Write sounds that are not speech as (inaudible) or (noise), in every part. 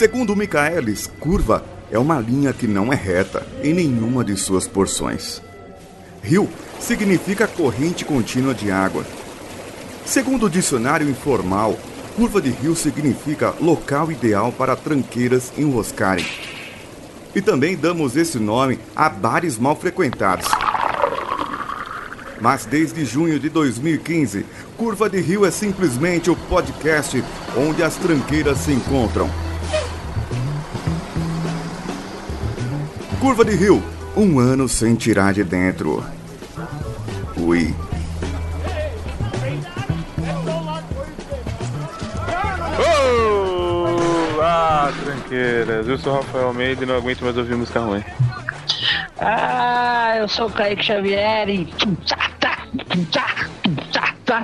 Segundo Michaelis, curva é uma linha que não é reta em nenhuma de suas porções. Rio significa corrente contínua de água. Segundo o dicionário informal, curva de rio significa local ideal para tranqueiras enroscarem. E também damos esse nome a bares mal frequentados. Mas desde junho de 2015, Curva de Rio é simplesmente o podcast onde as tranqueiras se encontram. Curva de Rio, um ano sem tirar de dentro. Ui. Olá, tranqueiras. Eu sou o Rafael Almeida e não aguento mais ouvir música ruim. Ah, eu sou o Kaique Xavier e.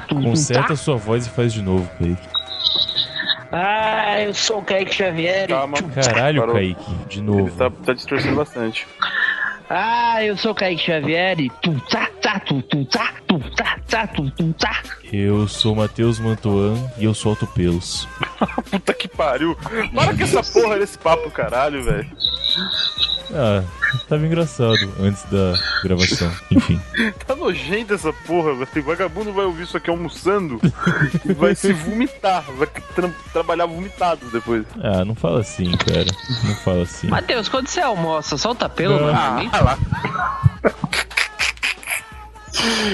Conserta sua voz e faz de novo, Kaique. Ah, eu sou o Kaique Xavier. Calma. Caralho, Parou. Kaique, de Ele novo. tá, tá distorcendo bastante. Ah, eu sou o Kaique Xavier e. Eu sou o Matheus Mantuan e eu solto pelos. (laughs) Puta que pariu. Para com essa porra desse papo, caralho, velho. Ah, tava engraçado antes da gravação. Enfim. (laughs) Tá nojento essa porra, velho. Vagabundo vai ouvir isso aqui almoçando e vai se vomitar. Vai tra- trabalhar vomitado depois. Ah, não fala assim, cara. Não fala assim. Matheus, quando você almoça, solta pelo, Não. mano. Ah lá.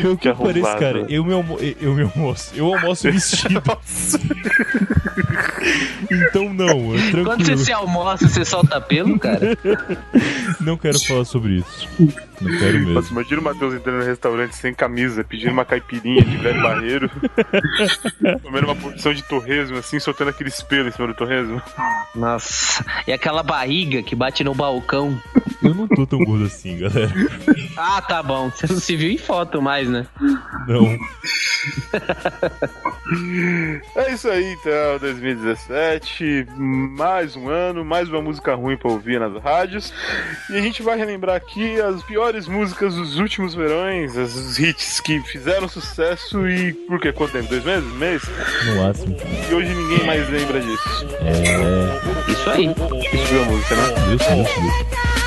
Eu que arrombado. cara. Eu me, almo eu, me almoço. Eu almoço vestido. Então não, é Quando você tranquilo. se almoça, você solta pelo, cara? Não quero falar sobre isso. Não quero mesmo. Nossa, imagina o Matheus entrando no restaurante sem camisa, pedindo uma caipirinha de velho barreiro, (laughs) comendo uma porção de torresmo, assim, soltando aquele espelho em cima do torresmo. Nossa. E aquela barriga que bate no balcão. Eu não tô tão gordo assim, galera. Ah, tá bom. Você não se viu em foto mais, né? Não. É isso aí, então, 2017, mais um ano, mais uma música ruim pra ouvir nas rádios. E a gente vai relembrar aqui as piores músicas dos últimos verões, as- os hits que fizeram sucesso e por quê? Quanto tempo? Dois meses? Um mês? No máximo. E hoje ninguém mais lembra disso. É. Isso aí. Isso viu a música, né? Deus, Deus, Deus.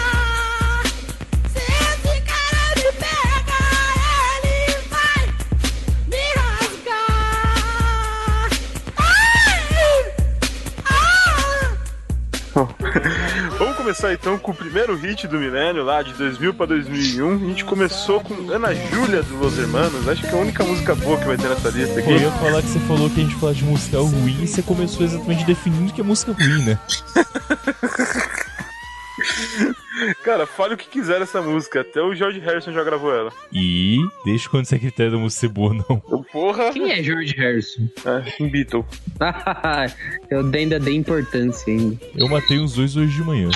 Começar então com o primeiro hit do milênio, lá de 2000 pra 2001. A gente começou com Ana Júlia dos Los Hermanos. Acho que é a única música boa que vai ter nessa lista Pô, eu aqui. ia falar que você falou que a gente fala de música ruim e você começou exatamente definindo que é música ruim, né? (laughs) Cara, fale o que quiser dessa música. Até o George Harrison já gravou ela. E deixa quando você critério da música ser boa, não. Porra! Quem é George Harrison? É, um Beatle. (laughs) Eu ainda dei importância ainda. Eu matei uns dois hoje de manhã.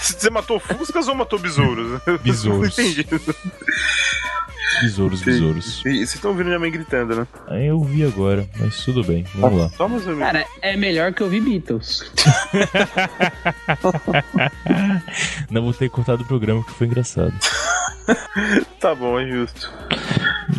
Você matou Fuscas ou matou besouros? Besouros. (laughs) Entendi. Besouros, besouros. Vocês estão ouvindo minha mãe gritando, né? Aí eu vi agora, mas tudo bem, vamos lá. Só mais um. Cara, é melhor que ouvir Beatles. (laughs) Não vou ter cortado o programa que foi engraçado. (laughs) Tá bom, é justo.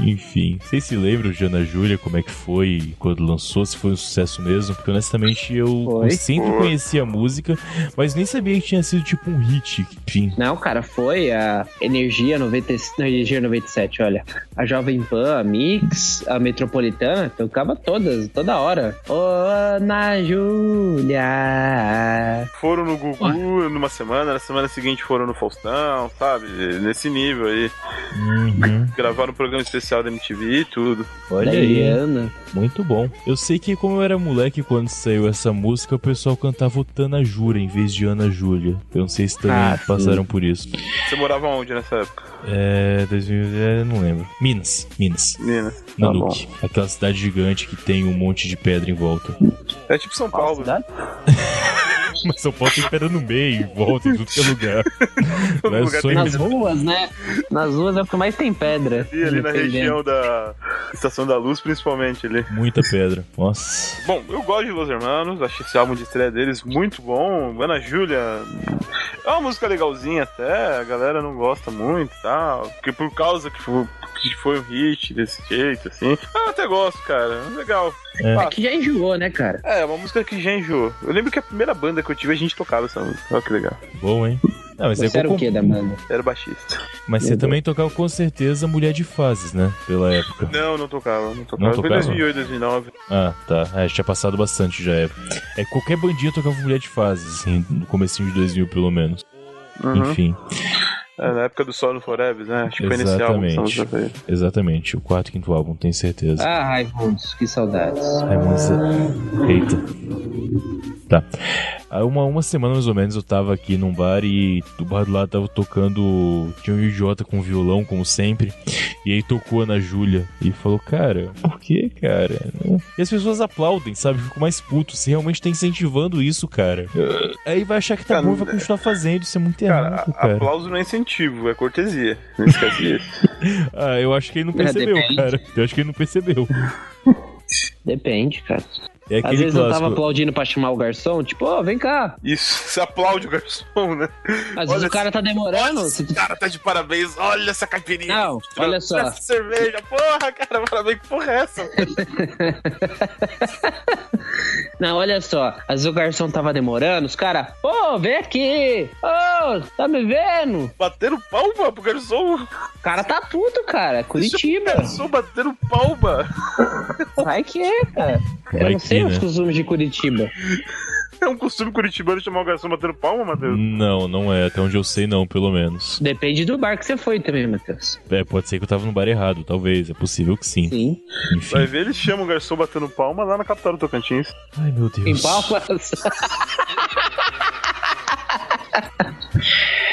Enfim, vocês se lembram de Ana Júlia, como é que foi quando lançou, se foi um sucesso mesmo? Porque honestamente eu, Foi. eu sempre conhecia a música, mas nem sabia que tinha sido tipo um hit. Enfim, Não, cara, foi a Energia 90, não, Energia 97, olha. A Jovem Pan, a Mix, a Metropolitana, tocava todas, toda hora. Ô, Ana Júlia. Foram no Gugu numa semana, na semana seguinte foram no Faustão, sabe? Nesse nível aí. uhum, (laughs) Gravaram um programa especial da MTV e tudo. olha aí. Eliana. Muito bom. Eu sei que como eu era moleque quando saiu essa música, o pessoal cantava o Tana Jura em vez de Ana Júlia. Eu não sei se também Ah, sim. passaram por isso. Você morava onde nessa época? É, 2000, é, não lembro. Minas, Minas. Menina. Na Tá. Aquela cidade gigante que tem um monte de pedra em volta. É tipo São Paulo. cidade? (laughs) (laughs) Mas São Paulo tem pedra no meio, em volta, em tudo que é lugar. (laughs) É lugar tem Nas ruas, né? Nas ruas é o que mais tem pedra. E ali na região da Estação da Luz, principalmente ali. Muita pedra. Nossa. Bom, eu gosto de Los Hermanos, acho esse álbum de estreia deles muito bom. Ana Júlia é uma música legalzinha até, a galera não gosta muito e tal. Porque por causa que, foi- que foi um hit desse jeito, assim. Ah, eu até gosto, cara. Legal. É. Ah, Que já enjoou, né, cara? É, uma música que já enjoou. Eu lembro que a primeira banda que eu tive, a gente tocava essa música. Olha que legal. Bom, hein? Não, mas, é Você era com- o quê da banda? Era baixista. mas você também tocava com certeza Mulher de Fases, né? Pela época. Não, não tocava, não tocava. Não Foi tocava? 2008, 2009. Ah, tá. É, tinha passado bastante já época. É qualquer bandinha tocava Mulher de Fases, assim, no comecinho de 2000 pelo menos. Uhum. Enfim, É, na época do Solo Forever, né? Acho que foi essa música veio. exatamente. O quarto e quinto álbum, tenho certeza. Ah, Raimundos, que saudades. Raimundos. Eita. Tá. Há uma, uma semana mais ou menos eu tava aqui num bar e o bar do lado tava tocando. Tinha um idiota com violão, como sempre. E aí tocou a Ana Júlia e falou: Cara, por que, cara? E as pessoas aplaudem, sabe? Fico mais puto. Você realmente tá incentivando isso, cara. Aí vai achar que tá Cara, bom e vai continuar fazendo. Isso é muito Cara, errado, cara. aplauso não é incentivo, é cortesia. Não esquece disso. (laughs) Ah, eu acho que ele não percebeu, depende. cara. Eu acho que ele não percebeu. Depende, cara. É Às vezes eu clássico. tava aplaudindo pra chamar o garçom, tipo, ô, vem cá. Isso, (laughs) você aplaude o garçom, né? Às vezes o cara tá demorando. Esse cara tá de parabéns, olha essa caipirinha. Não, olha só. Essa cerveja, porra, cara, parabéns, que porra é essa? (laughs) Não, olha só. Às vezes o garçom tava demorando, os caras, pô, vem aqui. Ô, tá me vendo? Batendo palma pro garçom. O cara tá puto, cara. Curitiba. Garçom batendo palma. Vai que é, cara. Eu Vai não sei que, os né? costumes de Curitiba. (laughs) É um costume curitibano chamar o garçom batendo palma, Matheus? Não, não é. Até onde eu sei, não, pelo menos. Depende do bar que você foi também, Matheus. É, pode ser que eu tava no bar errado, talvez. É possível que sim. Sim. Enfim. Vai ver, eles chamam o garçom batendo palma lá na capital do Tocantins. Ai, meu Deus. Em palmas. (laughs)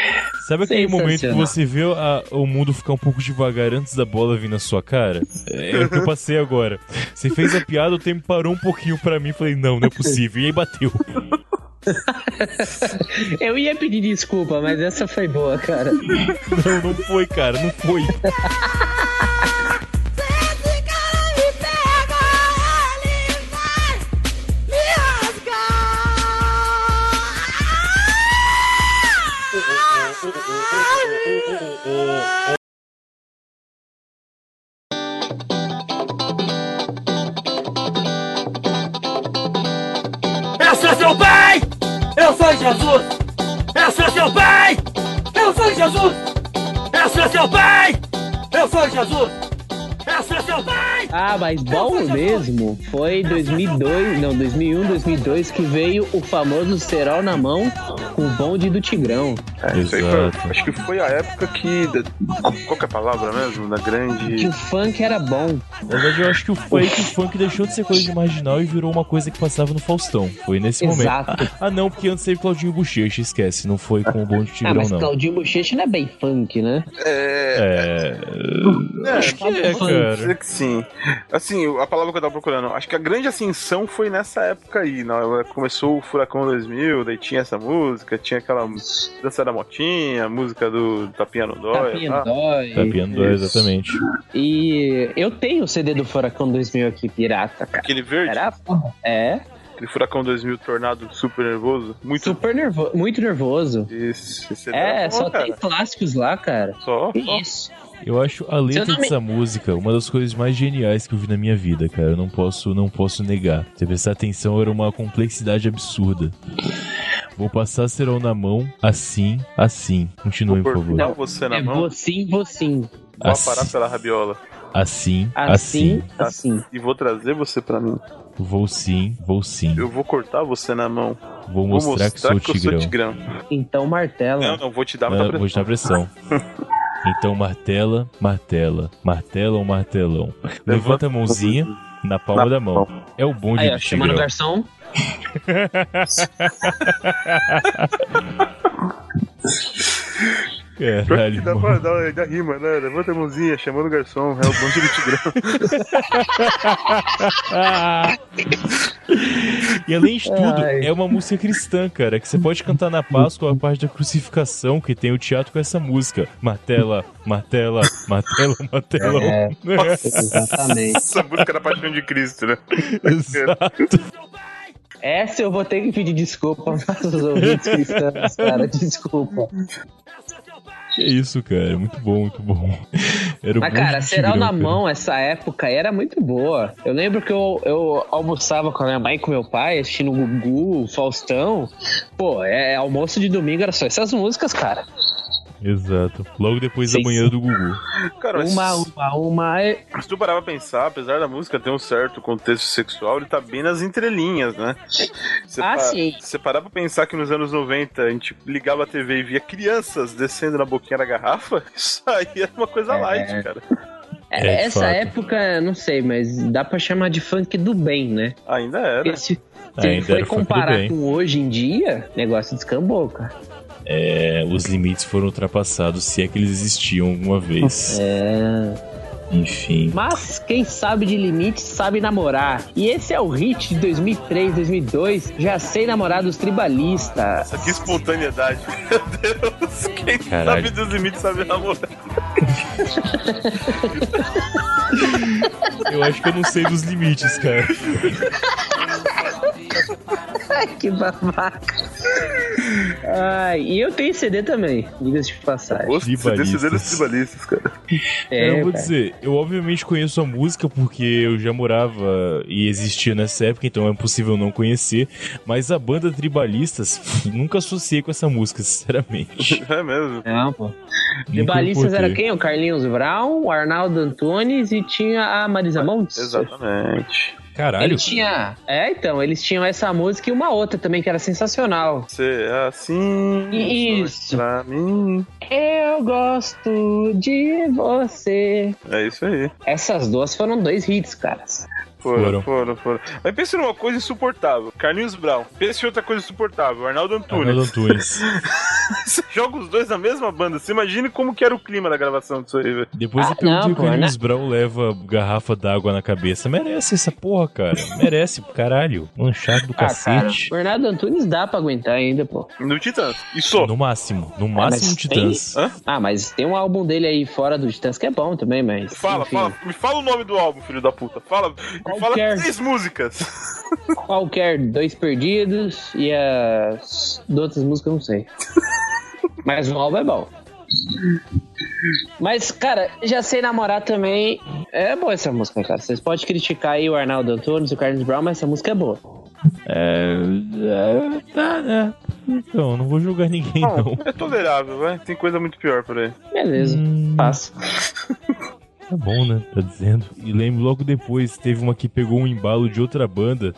Sabe aquele momento que você vê a- o mundo ficar um pouco devagar antes da bola vir na sua cara? É o que eu passei agora. Você fez a piada, o tempo parou um pouquinho pra mim. Falei, não, não é possível. E aí bateu. Eu ia pedir desculpa, mas essa foi boa, cara. Não, não foi, cara, não foi. (laughs) Eu sou seu pai! Eu sou Jesus! Eu sou seu pai! Eu sou Jesus! Eu sou seu pai! Eu sou Jesus! Eu sou seu pai! Ah, mas bom mesmo foi 2002, não, 2001, 2002 que veio o famoso cerol na mão com o bonde do Tigrão. É, isso aí foi- acho que foi a época que. Qual que é a palavra mesmo? Da Que grande. o funk era bom. Na verdade, eu acho que o foi que o funk deixou de ser coisa de marginal e virou uma coisa que passava no Faustão. Foi nesse Exato. momento. Ah, não, porque antes teve Claudinho Bochecha, esquece. Não foi com o Bom de Ah, Tigrão, mas não. Claudinho Bochecha não é bem funk, né? É. É. Acho que é, Dizer cara. que sim. Assim, a palavra que eu tava procurando. Acho que a grande ascensão foi nessa época aí. Né? Começou o Furacão 2000, daí tinha essa música, tinha aquela dança da motinha, a música do Tapinha no Dói. Tapinha tá? no dói. Tá piando dois, Isso. exatamente. E eu tenho o CD do Furacão 2000 aqui, pirata, cara. Aquele verde, Era. É, aquele Furacão 2000 tornado super nervoso. Muito. super nervoso, muito nervoso. Esse, esse É, era bom, só cara. tem clássicos lá, cara. Só, só. Eu acho a letra nome- dessa música uma das coisas mais geniais que eu vi na minha vida, cara. Eu não posso, não posso negar. Se prestar atenção, era uma complexidade absurda. Vou passar serão na mão, assim, assim. Continue, por Vou favor. cortar você na É mão, vosim, vosim. vou Assim. aparar pela rabiola. Assim, Assim, assim. assim. E vou trazer você pra mim. Vou sim, vou sim. Eu vou cortar você na mão. Vou Vou mostrar que sou tigrão. tigrão. Então martela. Não, não, vou te dar Não, muita vou te dar pressão. (laughs) Então martela, martela, martela ou martelão. Levanta a mãozinha na palma Na da mão. É o bonde Aí, do ó, chamando o garçom. (laughs) Caralho, Dá pra dar, dá rima, né? Levanta a mãozinha, chamando o garçom. É o bonde do tigrão. E além de tudo, Ai. é uma música cristã, cara, que você pode cantar na Páscoa a parte da crucificação, que tem o teatro com essa música. Martela, martela, martela, martelão. É. (laughs) Exatamente. essa música da Paixão de Cristo, né? Exato. Essa eu vou ter que pedir desculpa para os ouvintes cristãos, cara. Desculpa. Que isso, cara. Muito bom, muito bom. Era um Mas, cara, tigrão, na cara. mão, essa época era muito boa. Eu lembro que eu, eu almoçava com a minha mãe e com meu pai, assistindo o Gugu, o Faustão. Pô, é, almoço de domingo era só essas músicas, cara. Exato. Logo depois da manhã do Gugu. Cara, mas Uma, uma, uma. é- se tu parar pra pensar, apesar da música ter um certo contexto sexual, ele tá bem nas entrelinhas, né? (laughs) Você Ah, pa- sim. Você parar pra pensar que nos anos 90 a gente ligava a TV e via crianças descendo na boquinha da garrafa, (laughs) isso aí era uma coisa É. light, cara. é, É, essa fato. época, não sei, mas dá pra chamar de funk do bem, né? Ainda era. Porque se, Ainda for comparar com hoje em dia, negócio descambou, cara. É, os limites foram ultrapassados, se é que eles existiam alguma vez. É. Enfim. Mas quem sabe de limites sabe namorar. E esse é o hit de 2003, 2002. Já sei namorar dos tribalistas. Essa que espontaneidade, (laughs) meu Deus. Quem Caralho. sabe dos limites sabe namorar. Eu acho que eu não sei dos limites, cara. (laughs) Ai, que babaca. (laughs) Ai, e eu tenho CD também, diga-se de passagem. Os Tribalistas. CDC dos tribalistas, cara. (laughs) É, eu vou cara. dizer, eu obviamente conheço a música porque eu já morava e existia nessa época, então é impossível não conhecer. Mas a banda Tribalistas, (laughs) nunca associei com essa música, sinceramente. É mesmo. Não, pô. Nunca Tribalistas era quem? O Carlinhos Brown, o Arnaldo Antunes e tinha a Marisa Montes. Exatamente. Caralho, Ele tinha. É, então, eles tinham essa música e uma outra também que era sensacional. Você é assim. Isso. Pra mim. Eu gosto de você. É isso aí. Essas duas foram dois hits, caras. Foram, Foram. foram, foram. Mas pensa numa coisa insuportável. Carlinhos Brown. Pensa em outra coisa insuportável. Arnaldo Antunes. Arnaldo Antunes. Você (laughs) joga os dois na mesma banda. Você imagine como que era o clima da gravação disso aí, velho. Depois Ah, eu perguntei não, o Carlinhos Brown leva garrafa d'água na cabeça. Merece essa porra, cara. Merece, caralho. Manchado do Ah, cara, cacete. o Arnaldo Antunes dá pra aguentar ainda, pô. No Titãs. Só. No máximo. No mas máximo tem- Titãs. Hã? Ah, mas tem um álbum dele aí fora do Titãs que é bom também, mas. Fala, enfim, fala. Me fala o nome do álbum, filho da puta. Fala. Me fala Qualquer. três músicas. Qualquer Dois Perdidos e as outras músicas eu não sei. mas o álbum é bom. Mas, cara, já sei namorar também. É boa essa música, cara. Vocês podem criticar aí o Arnaldo Antunes e o Carlos Brown, mas essa música é boa. É, é, tá, né? Então, não vou julgar ninguém, não. Não, é tolerável, vai. Tem coisa muito pior por aí. Beleza, Hum, passa. Tá bom, né? Tá dizendo. E lembro logo depois, teve uma que pegou um embalo de outra banda,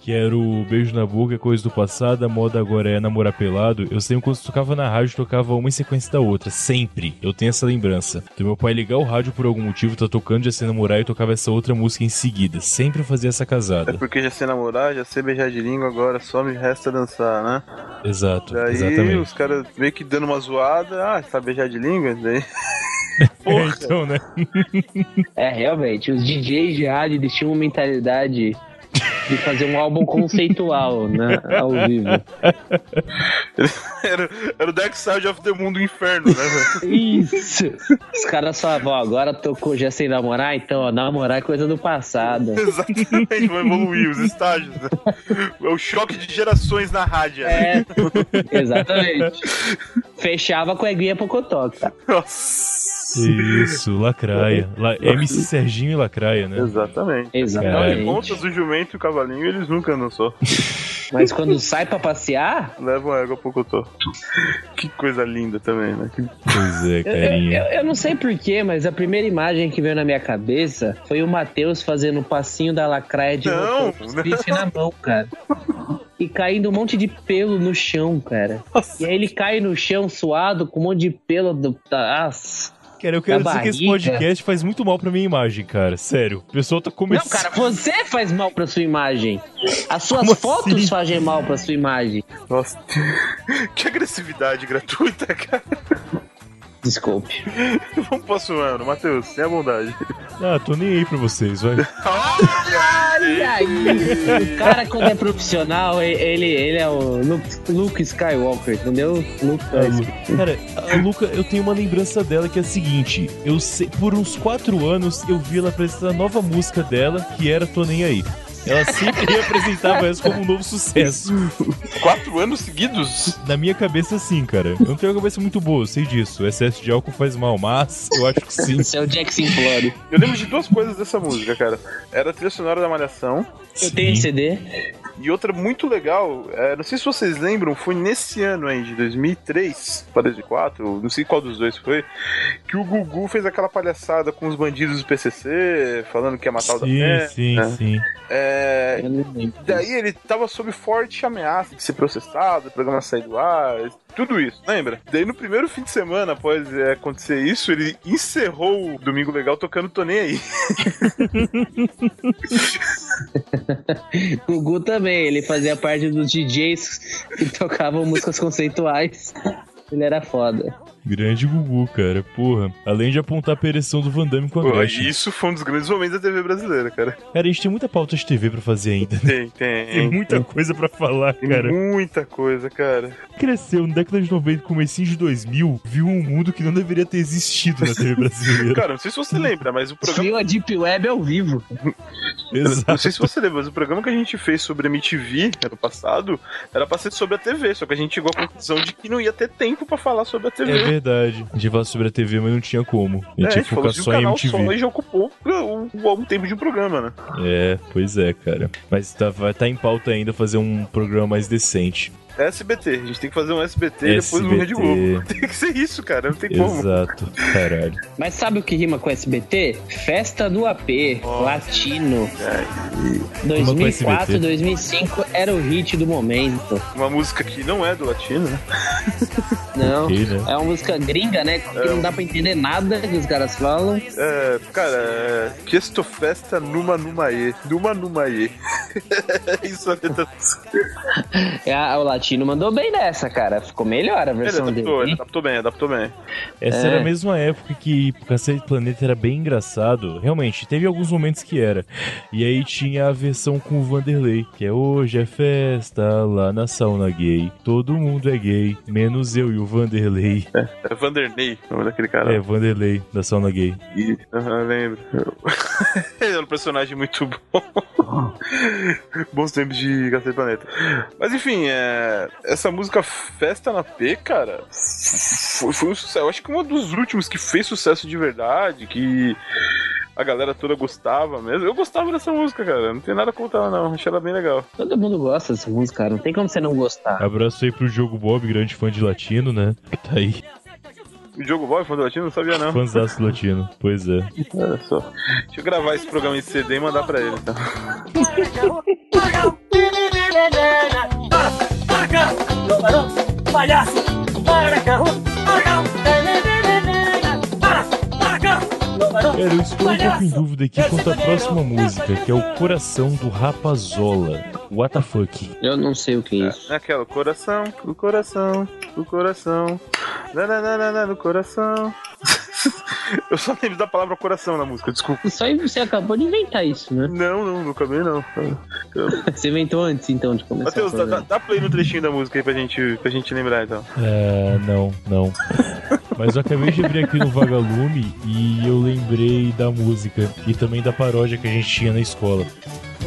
que era o Beijo na Boca, é coisa do passado, a moda agora é namorar pelado. Eu sempre quando tocava na rádio, tocava uma em sequência da outra. Sempre. Eu tenho essa lembrança. Então meu pai ligar o rádio por algum motivo, tá tocando, já sei namorar e tocava essa outra música em seguida. Sempre fazia essa É casada. porque já sei namorar, já sei beijar de língua, agora só me resta dançar, né? Exato, Daí exatamente. os caras meio que dando uma zoada. Ah, sabe beijar de língua? Daí... (laughs) É, Porra. então, né? É, realmente, os DJs de rádio eles tinham uma mentalidade de fazer um álbum conceitual, (laughs) né? Ao vivo. (laughs) Era, era o Dark Side of the Moon do Inferno, né? Isso! Os caras falavam, ó, agora tocou já sem namorar, então, ó, namorar é coisa do passado. Exatamente, vão evoluir os estágios. Né? É o choque de gerações na rádio. né? É, exatamente. Fechava com a Eguinha Pocotó, cara. Nossa. Isso, Lacraia. La- MC Serginho e Lacraia, né? Exatamente. Exatamente. Contas, o jumento e o cavalinho, eles nunca andam (laughs) só. Mas quando sai pra passear, Levam a égua pro cotô. Que coisa linda também, né? Que- Pois é, eu, carinha. eu- eu não sei porquê, mas a primeira imagem que veio na minha cabeça foi o Matheus fazendo o passinho da lacraia de Não, motor com os bife na mão, cara. E caindo um monte de pelo no chão, cara. E aí ele cai no chão suado com um monte de pelo do. Nossa. Cara, eu quero dizer que esse podcast faz muito mal pra minha imagem, cara. Sério. O pessoal tá Não, começando. cara, você faz mal pra sua imagem. As suas Como fotos assim? fazem mal pra sua imagem. Nossa. (laughs) Que agressividade gratuita, cara. Desculpe. (laughs) Vamos pro próximo ano, Matheus, tenha bondade. Ah, tô nem aí pra vocês, vai. (laughs) Olha isso. O cara, quando é profissional, ele, ele é o Luke, Luke Skywalker, entendeu? Luke A Lu- Cara, a Luca, eu tenho uma lembrança dela que é a seguinte: eu sei, por uns quatro anos eu vi ela apresentar a nova música dela, que era Tô Nem Aí. Ela sempre representava essa como um novo sucesso. Quatro anos seguidos? Na minha cabeça, sim, cara. Eu não tenho uma cabeça muito boa, eu sei disso. O excesso de álcool faz mal, mas eu acho que sim. Isso é o Jackson Flore. Eu lembro de duas coisas dessa música, cara. Era a trilha sonora da Malhação. Eu tenho esse. CD. E outra muito legal, é, não sei se vocês lembram, foi nesse ano aí, de 2003 para 2004, não sei qual dos dois foi, que o Gugu fez aquela palhaçada com os bandidos do PCC, falando que ia matar o da Sim, Fé. sim, né? sim. É, daí ele tava sob forte ameaça de ser processado, o programa sair do ar, tudo isso, lembra? Daí no primeiro fim de semana após é, acontecer isso, ele encerrou o Domingo Legal tocando Tô Nem Aí. (laughs) O Gugu também, ele fazia parte dos DJs que tocavam músicas conceituais. Ele era foda. Grande Gugu, cara. Porra. Além de apontar a ereção do Van Damme com a Pô, Gretchen. isso foi um dos grandes momentos da TV brasileira, cara. Cara, a gente tem muita pauta de TV pra fazer ainda. Tem, tem. Tem muita coisa pra falar, Tem cara. muita coisa, cara. Cresceu na década de 90, comecinho de 2000, viu um mundo que não deveria ter existido na TV (laughs) brasileira. Cara, não sei se você lembra, mas o programa. Viu a Deep Web ao vivo. (laughs) Não Exato. sei se você lembra, mas o programa que a gente fez sobre MTV ano passado era pra ser sobre a TV, só que a gente chegou à conclusão de que não ia ter tempo pra falar sobre a TV. É verdade. A gente falava sobre a TV, mas não tinha como. A É, gente tinha que falou focar um só em canal só MTV. e já ocupou um, um, um tempo de um programa, né? É, pois é, cara. Mas tá, vai estar em pauta ainda fazer um programa mais decente. É SBT, a gente tem que fazer um SBT, e depois um Rede Globo. (laughs) Tem que ser isso, cara, não tem como. Exato. Caralho. Mas sabe o que rima com SBT? Festa do AP, latino. Rima com 2004, SBT. 2005 era o hit do momento. Uma música que não é do latino, né? (laughs) Não. Né? É uma música gringa, né? Que não dá pra entender nada que os caras falam. É, cara, é. Questo festa numa numaê. Numa numaê. (laughs) isso é a letra. (laughs) É, o latino mandou bem nessa, cara. Ficou melhor a Ele versão dele. adaptou, ele hein? adaptou bem, adaptou bem. Essa É. era a mesma época que Cacete Planeta era bem engraçado. Realmente, teve alguns momentos que era. E aí tinha a versão com o Vanderlei, que é hoje é festa lá na sauna gay. Todo mundo é gay, menos eu e o Vanderlei. É Vanderney, o nome daquele cara. É, Vanderlei, da sauna gay. E- Aham, lembro. (laughs) Ele é um personagem muito bom. (laughs) Bons tempos de Cacete Planeta. Mas enfim, é, essa música Festa na P, cara, foi, foi um sucesso. Eu acho que um dos últimos que fez sucesso de verdade, que a galera toda gostava mesmo. Eu gostava dessa música, cara. Não tem nada contra ela, não. Achei ela bem legal. Todo mundo gosta dessa música, cara. Não tem como você não gostar. Abraço aí pro Diogo Bob, grande fã de latino, né? Tá aí, O Diogo Boy, fã do latino, não sabia não. fãzaço do latino. Pois é. Olha só. Deixa eu gravar esse programa em CD e mandar pra ele, então. Para, palhaço, cá, Cara, eu estou um pouco em dúvida aqui quanto à próxima música, que é o Coração do Rapazola. What the fuck? Eu não sei o que é isso. É aquela, o coração, o coração, o coração, na, na, na, na, na, no coração. (laughs) Eu só lembro da palavra coração na música, desculpa. Só você acabou de inventar isso, né? Não, não, nunca vi, não. (laughs) Você inventou antes, então, de começar Matheus, dá, dá play no trechinho da música aí pra gente, pra gente lembrar, então. É, não, não. Mas eu acabei de abrir aqui no Vagalume e eu lembrei da música e também da paródia que a gente tinha na escola.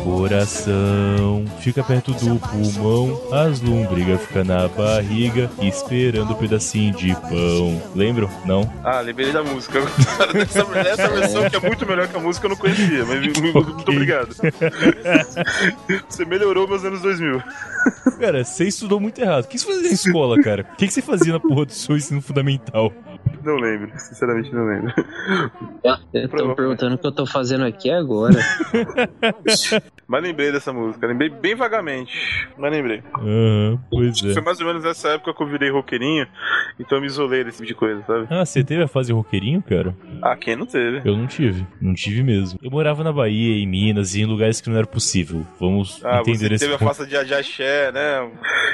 Coração fica perto do pulmão, as lombrigas ficam na barriga, esperando um pedacinho de pão. Lembram? Não? Ah, lembrei da música. (laughs) Essa, essa versão que é muito melhor que a música eu não conhecia, mas muito, muito obrigado. (laughs) Você melhorou meus anos 2000. Cara, você estudou muito errado. O que você fazia na escola, cara? O que você fazia na porra do seu ensino fundamental? Não lembro, sinceramente não lembro. Eu tô perguntando o que eu tô fazendo aqui agora. (laughs) Mas lembrei dessa música, lembrei bem vagamente, mas lembrei. Aham, pois é. Foi mais ou menos nessa época que eu virei roqueirinho, então eu me isolei desse tipo de coisa, sabe? Ah, você teve a fase roqueirinho, cara? Ah, quem não teve? Eu não tive. Não tive mesmo. Eu morava na Bahia, em Minas e em lugares que não era possível. Vamos Ah, entender você esse teve a ponto. fase de de axé, né?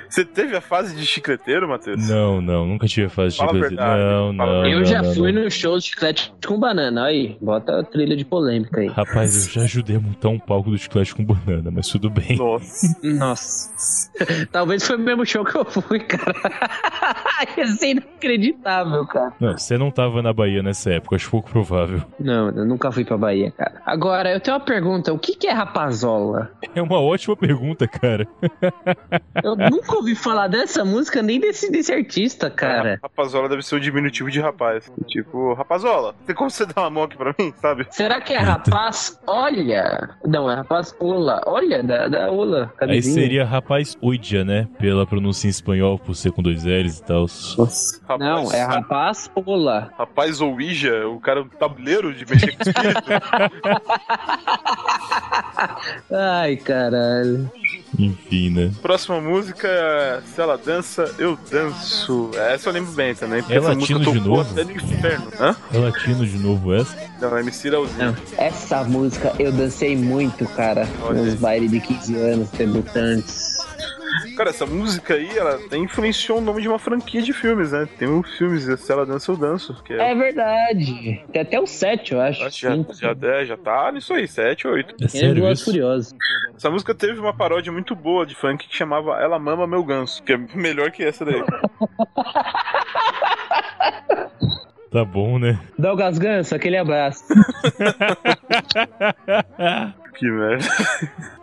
Você teve a fase de chicleteiro, Matheus? Não, não, nunca tive a fase de Fala a chiclete. verdade, Não, a não, Não, Eu não, já não, fui no show de chiclete com banana. Aí, bota a trilha de polêmica aí. Rapaz, eu já ajudei a montar um palco do chiclete com banana, mas tudo bem. Nossa. Nossa. (laughs) Talvez foi o mesmo show que eu fui, cara. (laughs) Ia ser inacreditável, cara. Não, você não tava na Bahia nessa época, acho pouco provável. Não, eu nunca fui pra Bahia, cara. Agora, eu tenho uma pergunta. O que, que é rapazola? É uma ótima pergunta, cara. Eu nunca ouvi falar dessa música nem desse, desse artista, cara. Rapazola deve ser o diminutivo de rapaz. Tipo, rapazola, tem como você dar uma mão aqui pra mim, sabe? Será que é rapaz? Olha! Não, é rapaz Ula. Olha, da, da Ula. Aí seria rapaz oidia, né? Pela pronúncia em espanhol, por ser com dois L's e tal. Rapaz, Não, é rapaz Ula. Rapaz Ouija, o cara é um tabuleiro de mexer com espírito. (laughs) Ai, caralho. Enfim, né? Próxima música é Se ela dança, eu danço. Essa eu lembro bem também. Porque É essa música latino de tocou novo? até no inferno. Hã? É latino de novo essa? Não, é MC Leozinho. Não, essa música eu dancei muito, cara. Olha Nos bailes de 15 anos, debutantes. Cara, essa música aí, ela até influenciou o nome de uma franquia de filmes, né? Tem um filme, Se ela dança, eu danço. Que é. É verdade. Tem até o 7, eu acho. Acho já, já, é, já tá nisso aí, 7, 8. É é sério isso? Furiosos. Essa música teve uma paródia muito boa de funk que chamava Ela Mama Meu Ganso, que é melhor que essa daí. (laughs) Tá bom, né? Douglas Ganso, aquele abraço. (laughs) que merda.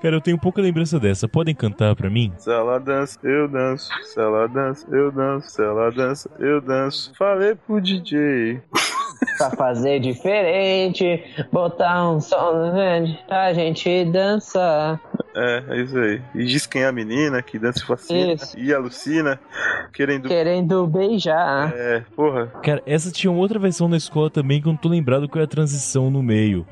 Cara, eu tenho pouca lembrança dessa. Podem cantar pra mim? Se ela dança, eu danço. Se ela dança, eu danço. Se ela dança, eu danço. Falei pro DJ. pra fazer diferente, botar um som grande pra gente dançar. É, é isso aí. E diz quem é a menina que dança e fascina. Isso. E alucina. Querendo. Querendo beijar. É, porra. Cara, essa tinha outra versão na escola também que eu não tô lembrado qual é a transição no meio.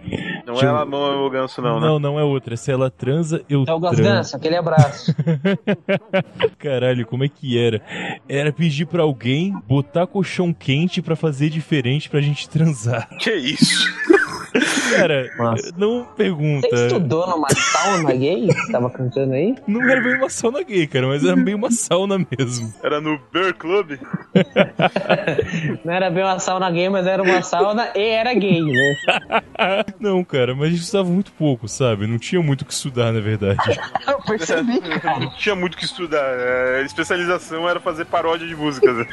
Não Tinha- é ela mão o ganso, não, né? Não, não é outra. Se ela transa, eu Douglas transo. Ganso, aquele abraço. (laughs) Caralho, como é que era? Era pedir pra alguém botar colchão quente pra fazer diferente pra gente transar. Que isso? Cara, Nossa. não pergunta. Você estudou numa sauna gay? Você tava cantando aí? Não era bem uma sauna gay, cara, mas era bem uma sauna mesmo. Era no Bear Club? (laughs) Não era bem uma sauna gay, mas era uma sauna e era gay, né? (laughs) Não, cara, mas a gente estudava muito pouco, sabe? Não tinha muito o que estudar, na verdade. (laughs) Eu percebi, cara. Não tinha muito o que estudar. É, a especialização era fazer paródia de músicas.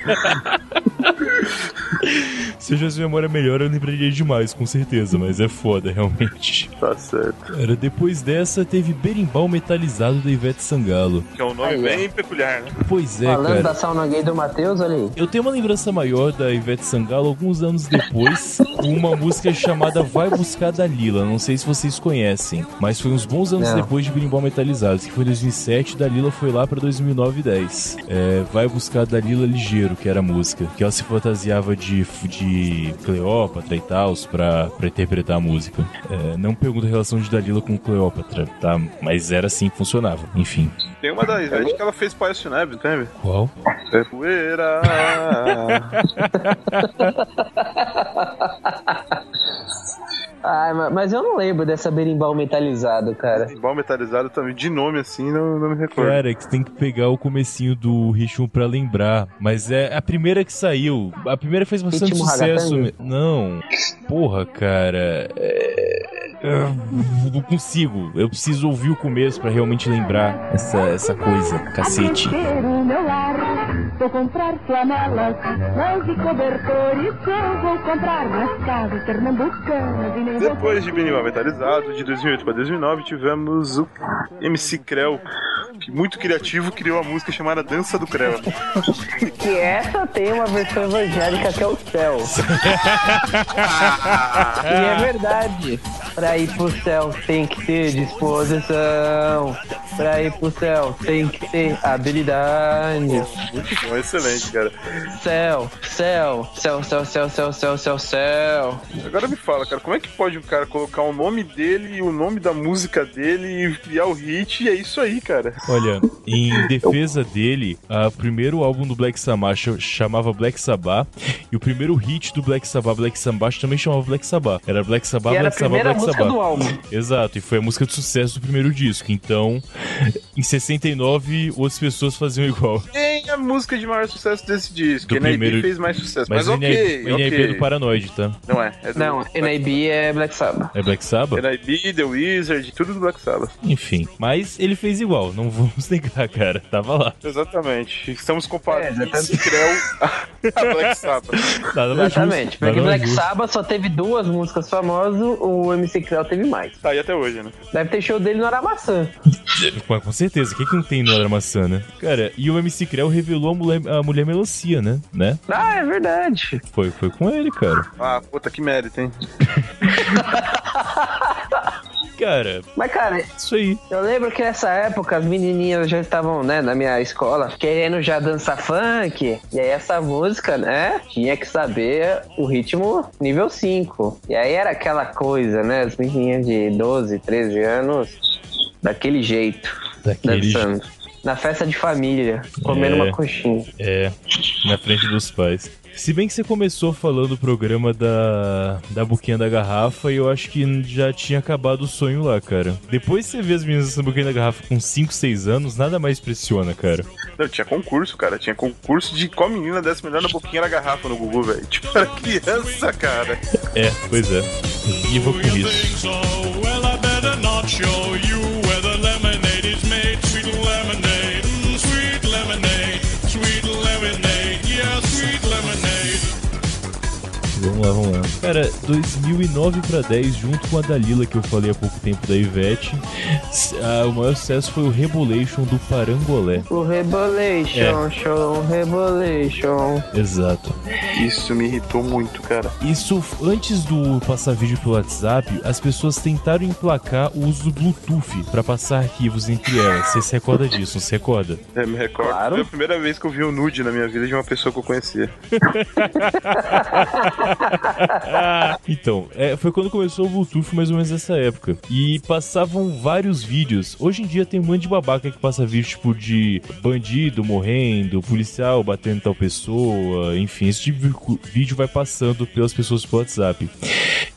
Se eu tivesse memória melhor, eu lembraria demais, com certeza, mas é foda, realmente. tá certo. Cara, depois dessa, teve Berimbau Metalizado da Ivete Sangalo. Que é um nome Aí, ó. bem peculiar, né? Pois é, Falando cara. da sauna gay do Matheus, olha aí. Eu tenho uma lembrança maior da Ivete Sangalo alguns anos depois, com uma música chamada Vai Buscar Dalila. Não sei se vocês conhecem, mas foi uns bons anos Não. depois de Berimbau Metalizados, que foi em 2007, Dalila foi lá pra 2009 e 10. É, Vai Buscar Dalila Ligeiro, que era a música, que ela se fantasiava de, de Cleópatra e tal, pra, pra interpretar a música. É, não pergunto a relação de Dalila com Cleópatra, tá? Mas era assim que funcionava. Enfim. Tem uma da Ivete que ela fez Paes Neve, tem? Qual? É poeira. (laughs) (laughs) Ai, ma- mas eu não lembro dessa berimbau metalizado, cara. Igual metalizado também, de nome assim, não, não me recordo. Cara, é que você tem que pegar o comecinho do ritmo pra lembrar. Mas é a primeira que saiu. A primeira fez bastante Ritmo sucesso. ragatanga? Não. Porra, cara. É... Eu não consigo. Eu preciso ouvir o começo pra realmente lembrar essa, essa coisa. Cacete. Vou comprar flanelas, lãs e cobertores eu vou comprar nas casas pernambucanas e nem Depois de Benimal Metalizado, de 2008 para 2009, tivemos o MC Creu, muito criativo criou a música chamada Dança do Creu. (laughs) Que essa tem uma versão evangélica que é o céu. (laughs) e é verdade. Pra ir pro céu tem que ter disposição. Pra ir pro céu tem que ter habilidade. Muito bom, excelente, cara. Céu, céu, céu, céu, céu, céu, céu, céu, céu. Agora me fala, cara, como é que pode um cara colocar o nome dele e o nome da música dele e criar o hit e é isso aí, cara. Olha, em defesa dele, o primeiro álbum do Black Sabbath ch- chamava Black Sabbath. E o primeiro hit do Black Sabbath, Black Sabbath, também chamava Black Sabbath. Era Black Sabbath, Que era a Black Sabbath, primeira Black música Sabbath. do álbum. Exato, e foi a música de sucesso do primeiro disco. Então, em 69, outras pessoas faziam igual. Quem música de maior sucesso desse disco. Do NIB primeiro- fez mais sucesso. Mas, Mas, o ok, NIB o NIB é do ok. Paranoid, tá? Não é. é Não, NIB é Black Sabbath. É Black Sabbath? NIB, The Wizard, tudo do Black Sabbath. Enfim. Mas ele fez igual, não vamos (laughs) negar, cara. Tava lá. Exatamente. Estamos comparando É, exatamente. esse Creu a Black Sabbath. Nada mais Exatamente, justo, porque Black justo. Sabbath só teve duas músicas famosas, o MC Creu teve mais. Tá aí até hoje, né? Deve ter show dele no Aramaçã. Com, (laughs) com certeza, o que, que não tem no Hora Maçã, né? Cara, e o MC Creu revelou a mulher, a mulher melancia, né? né? Ah, é verdade. Foi, foi com ele, cara. Ah, puta, que mérito, hein? (laughs) Cara, Mas, cara, isso aí. eu lembro que nessa época as menininhas já estavam, né, na minha escola, querendo já dançar funk. E aí essa música, né, tinha que saber o ritmo nível 5. E aí era aquela coisa, né, as menininhas de 12, 13 anos, daquele jeito, Daquele dançando. Na festa de família, comendo É. uma coxinha. É, na frente dos pais. Se bem que você começou falando o programa da, da Boquinha da Garrafa e eu acho que já tinha acabado o sonho lá, cara. Depois você vê as meninas da Boquinha da Garrafa com 5, 6 anos, nada mais pressiona, cara. Não, tinha concurso, cara. Tinha concurso de qual menina desse melhor na boquinha da garrafa no Google, velho. Tipo, era criança, cara. É, pois é. Viva com isso. Vamos lá, vamos lá. Cara, 2009 pra 10, junto com a Dalila, que eu falei há pouco tempo da Ivete, ah, o maior sucesso foi o Rebolation do Parangolé. O Rebolation, show, Rebolation. Exato. Isso me irritou muito, cara. Isso, antes do passar vídeo pelo WhatsApp, as pessoas tentaram emplacar o uso do Bluetooth pra passar arquivos entre elas. Você se recorda disso, não se recorda? É, me recordo. Claro. Foi a primeira vez que eu vi um nude na minha vida de uma pessoa que eu conhecia. (laughs) Então, é, foi quando começou o Bluetooth, mais ou menos nessa época. E passavam vários vídeos. Hoje em dia tem um monte de babaca que passa vídeo tipo de bandido morrendo, policial batendo tal pessoa, enfim, esse tipo de vídeo vai passando pelas pessoas pelo WhatsApp.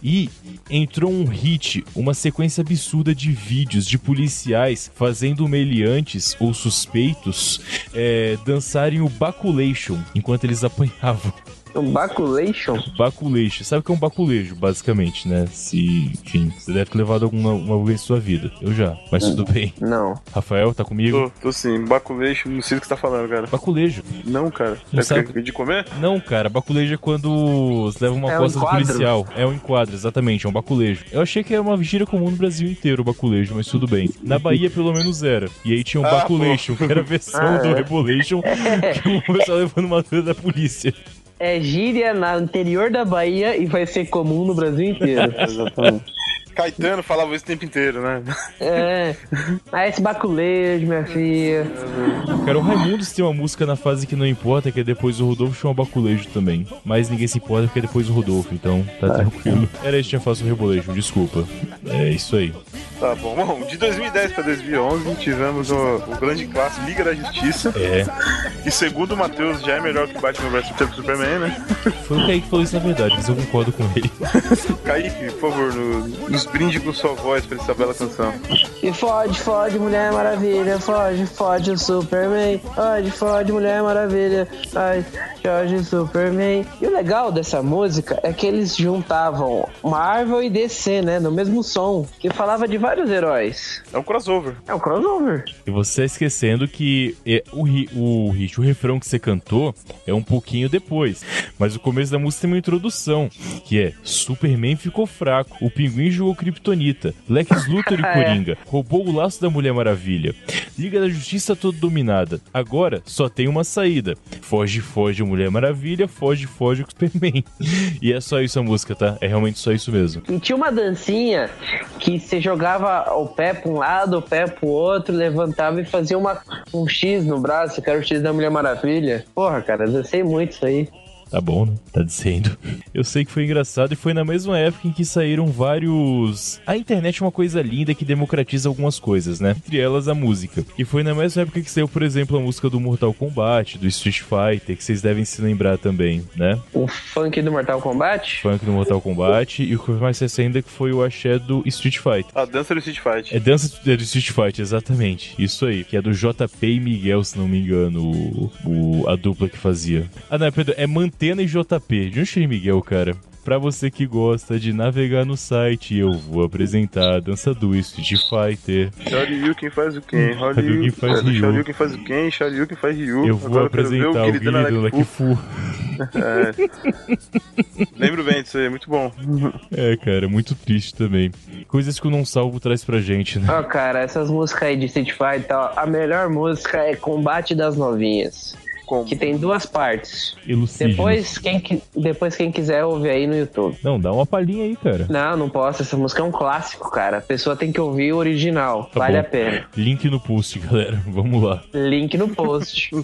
E entrou um hit, uma sequência absurda de vídeos de policiais fazendo meliantes ou suspeitos é, dançarem o Baculation enquanto eles apanhavam. Um Baculation? Baculejo. Sabe o que é um baculejo, basicamente, né? Se, enfim, você deve ter levado alguma uma vez em sua vida. Eu já, mas tudo bem. Não. Rafael, tá comigo? Tô, tô sim, baculeixo, não sei do que você tá falando, cara. Baculejo. Não, cara. Não é sabe? de comer? Não, cara, baculejo é quando você leva uma É um costa do enquadro? policial. É um enquadro, exatamente, é um baculejo. Eu achei que era uma gíria comum no Brasil inteiro, o baculejo, mas tudo bem. Na Bahia, pelo menos era. E aí tinha um Ah, baculation, que era a versão Ah, do é. Rebolation, que o (laughs) pessoal levando uma coisa da polícia. É gíria no interior da Bahia e vai ser comum no Brasil inteiro. (laughs) Exatamente. Caetano falava isso o tempo inteiro, né? é. Ah, esse baculejo, minha filha. Cara, o Raimundos tem uma música na fase que não importa, que é depois do Rodolfo chama Baculejo também. Mas ninguém se importa porque é depois do Rodolfo, então tá tranquilo. Era isso que tinha falado sobre o Rebolejo, desculpa. É isso aí. Tá bom. Bom, de 2010 pra 2011 tivemos o, o grande clássico Liga da Justiça. É, E segundo o Matheus, já é melhor que Batman vs Superman, né? foi o Kaique que falou isso na verdade, mas eu concordo com ele. (laughs) Kaique, por favor, no- nos brinde com sua voz pra essa bela canção. E fode, fode, Mulher Maravilha. Fode, fode o Superman. Fode, fode, Mulher Maravilha. Ai, Jorge Superman. E o legal dessa música é que eles juntavam Marvel e DC, né? No mesmo som. Que falava de vários heróis. É um crossover. É um crossover. E você tá esquecendo que é, o, ri- o hit, o refrão que você cantou é um pouquinho depois. Mas o começo da música tem uma introdução, que é Superman ficou fraco, o pinguim jogou Kryptonita, Lex (laughs) Luthor e É. Coringa, roubou o laço da Mulher Maravilha, Liga da Justiça toda dominada, agora só tem uma saída, foge, foge Mulher Maravilha, foge, foge o Superman. (laughs) E é só isso a música, tá? É realmente só isso mesmo. E tinha uma dancinha que você jogava o pé pra um lado, o pé pro outro, levantava e fazia uma, um X no braço, que era o X da Mulher Maravilha. Porra, cara, eu dancei muito isso aí. Tá bom, né? Tá dizendo. Eu sei que foi engraçado e foi na mesma época em que saíram vários. A internet é uma coisa linda que democratiza algumas coisas, né? Entre elas a música. E foi na mesma época que saiu, por exemplo, a música do Mortal Kombat, do Street Fighter, que vocês devem se lembrar também, né? O funk do Mortal Kombat? Funk do Mortal Kombat e o que foi mais recente ainda que foi o axé do Street Fighter. A dança do Street Fight. É dança do Street Fighter, exatamente. Isso aí. Que é do JP e Miguel, se não me engano, o, o- a dupla que fazia. Ah, não, perdão. É Mantena e JP. De tirei Miguel, cara? Pra você que gosta de navegar no site, eu vou apresentar a dança do Street Fighter. Shoryuken faz o quem? Shoryuken faz Ryu. Shoryuken faz o quem? Shoryuken faz Ryu. Eu vou Agora apresentar o dando Guiri Alekifu. Lakifu. É. Lembro bem disso aí, muito bom. (laughs) É, cara, muito triste também. Coisas que o Não Salvo traz pra gente, né? Ó, cara, essas músicas aí de Street Fighter, ó, a melhor música é Combate das Novinhas. Como? Que tem duas partes. Elucide. Depois quem, depois, quem quiser, ouve aí no YouTube. Não, dá uma palhinha aí, cara. Não, não posso. Essa música é um clássico, cara. A pessoa tem que ouvir o original. Tá vale bom. a pena. Link no post, (laughs) galera. Vamos lá. Link no post. (laughs)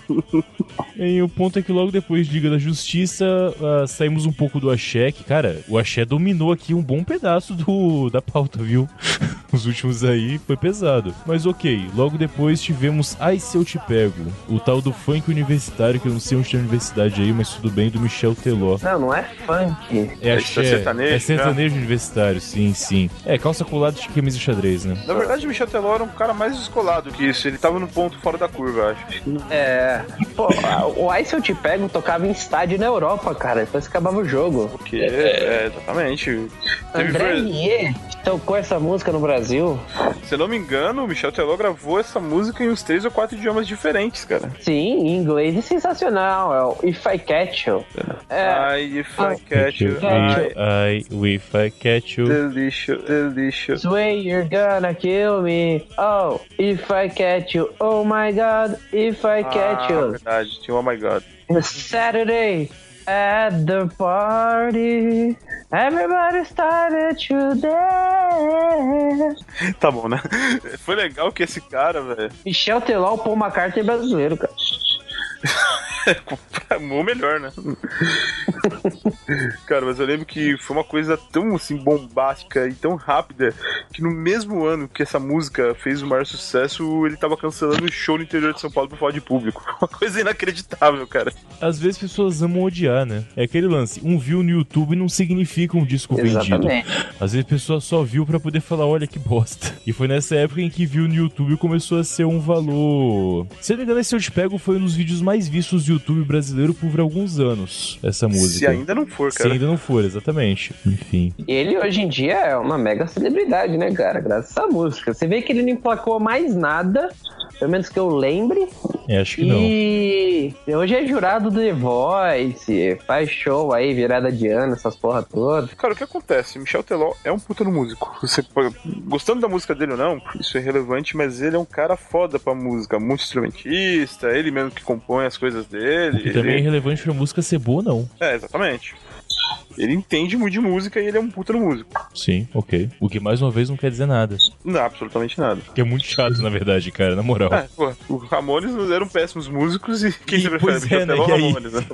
E o ponto é que logo depois de Liga da Justiça, ah, saímos um pouco do Axé, que, cara, o Axé dominou aqui um bom pedaço do, da pauta, viu? (laughs) Os últimos aí foi pesado. Mas ok, logo depois tivemos Ai Se Eu Te Pego, o tal do funk universitário, que eu não sei onde tem universidade aí, mas tudo bem, do Michel Teló. não, não é funk. É É axé, sertanejo, é sertanejo universitário, sim, sim. É, calça colada de camisa xadrez, né? Na verdade, o Michel Teló era um cara mais descolado que isso. Ele tava no ponto fora da curva, acho. É. Pô, o Ai Se Eu Te Pego tocava em estádio na Europa, cara. Depois acabava o jogo. Que é, exatamente. André Rieu tocou essa música no Brasil. Se eu não me engano, o Michel Teló gravou essa música em uns três ou quatro idiomas diferentes, cara. Sim, em inglês é sensacional. É o If I Catch You. É, Ai, if Ah. I catch you, Catch ai, you. Ai, if I catch you. delicious, delicious. Sway, you're gonna kill me. Oh, if I catch you. Oh my god, if I catch ah, you. verdade, tinha Oh My God. Saturday at the party. Everybody started to dance. Tá bom, né? Foi legal que esse cara, velho, Michel Teló, o Paul McCartney brasileiro, cara. (laughs) ou melhor, né? Cara, mas eu lembro que foi uma coisa tão assim bombástica e tão rápida que no mesmo ano que essa música fez o maior sucesso, ele tava cancelando o show no interior de São Paulo por falar de público. (laughs) Uma coisa inacreditável, cara. Às vezes pessoas amam odiar, né? É aquele lance, um view no YouTube não significa um disco vendido. Exatamente. Às vezes a pessoa só viu pra poder falar, olha que bosta. E foi nessa época em que viu no YouTube começou a ser um valor. Se eu não me engano, esse Eu Te Pego foi um dos vídeos mais vistos do YouTube brasileiro por alguns anos, essa música. Se ainda não for, Se cara. ainda não for, exatamente. Enfim. E ele hoje em dia é uma mega celebridade, né, cara? Graças a essa música. Você vê que ele não emplacou mais nada, pelo menos que eu lembre. É, acho que não. E hoje é jurado do The Voice, faz show aí, virada de ano, essas porra todas. Cara, o que acontece? Michel Teló é um puta no músico. Você, pode- gostando da música dele ou não, isso é relevante, mas ele é um cara foda pra música, muito instrumentista, ele mesmo que compõe as coisas dele. E também é ele- irrelevante pra música ser boa, não. É, exatamente. Ele entende muito de música e ele é um puta músico. Sim, ok. O que mais uma vez não quer dizer nada. Não, absolutamente nada. Que é muito chato, na verdade, cara, na moral. É, pô, os Ramones eram péssimos músicos e quem E, você prefere? é, né? Aí? Ramones, né?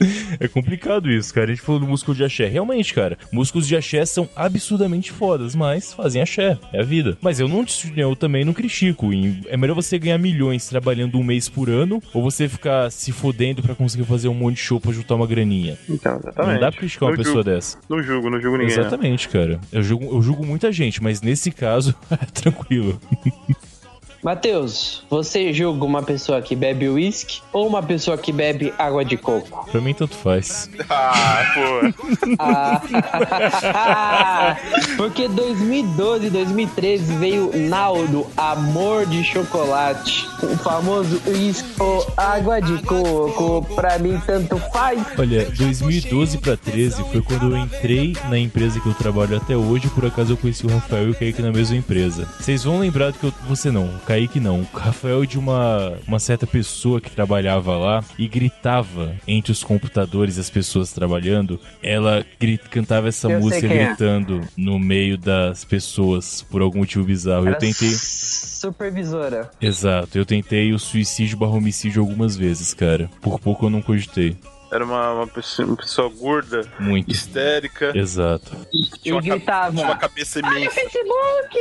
(laughs) É complicado isso, cara. A gente falou do músico de axé. Realmente, cara, músicos de axé são absurdamente fodas, mas fazem axé. É a vida. Mas eu não eu também não critico. É melhor você ganhar milhões trabalhando um mês por ano ou você ficar se fodendo pra conseguir fazer um monte de show pra juntar uma graninha. Então, exatamente. Não dá pra criticar uma pessoa julgo, dessa. Não julgo, não julgo ninguém. né? Exatamente, cara. Eu julgo, eu julgo muita gente, mas nesse caso, (laughs) é tranquilo. Matheus, você julga uma pessoa que bebe uísque ou uma pessoa que bebe água de coco? Pra mim, tanto faz. Ah, pô. Ah, (laughs) porque 2012 2013 veio Naldo, Amor de Chocolate, o famoso uísque ou água de coco, pra mim tanto faz. Olha, 2012 pra 13 foi quando eu entrei na empresa que eu trabalho até hoje. Por acaso eu conheci o Rafael e o Kaique na mesma empresa. Vocês vão lembrar do que eu. Você não, o Kaique não. O Rafael é de uma, uma certa pessoa que trabalhava lá e gritava entre os computadores e as pessoas trabalhando. Ela gri- cantava essa Eu música é. gritando no meio das pessoas por algum motivo bizarro. Eu Era tentei. Supervisora. Exato, eu tentei o suicídio barra homicídio algumas vezes, cara. Por pouco eu não cogitei. Era uma, uma, pessoa, uma pessoa gorda, Muito. histérica. Exato. Tinha uma, gritava. tinha uma cabeça Olha o imensa. Facebook!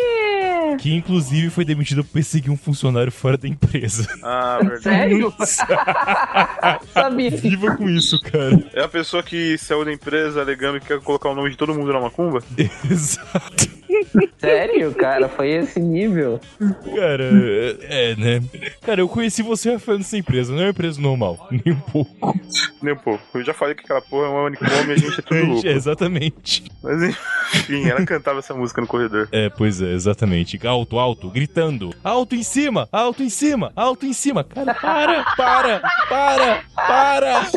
Que inclusive foi demitido por perseguir um funcionário fora da empresa. (laughs) Ah, verdade. Sério? (laughs) Sabia. Viva com isso, cara. É a pessoa que saiu da empresa alegando que quer colocar o nome de todo mundo na macumba? (laughs) Exato. Sério, cara? Foi esse nível. Cara, é, é, né? Cara, eu conheci você, Rafael, nessa empresa. Não é uma empresa normal. Nem um pouco. Nem um pouco. Eu já falei que aquela porra é uma manicômio e a gente é tudo louco. Exatamente. Mas enfim, ela cantava essa música no corredor. É, pois é, exatamente. Alto, alto, gritando. Alto em cima, alto em cima, alto em cima. Cara, para, para, para, para.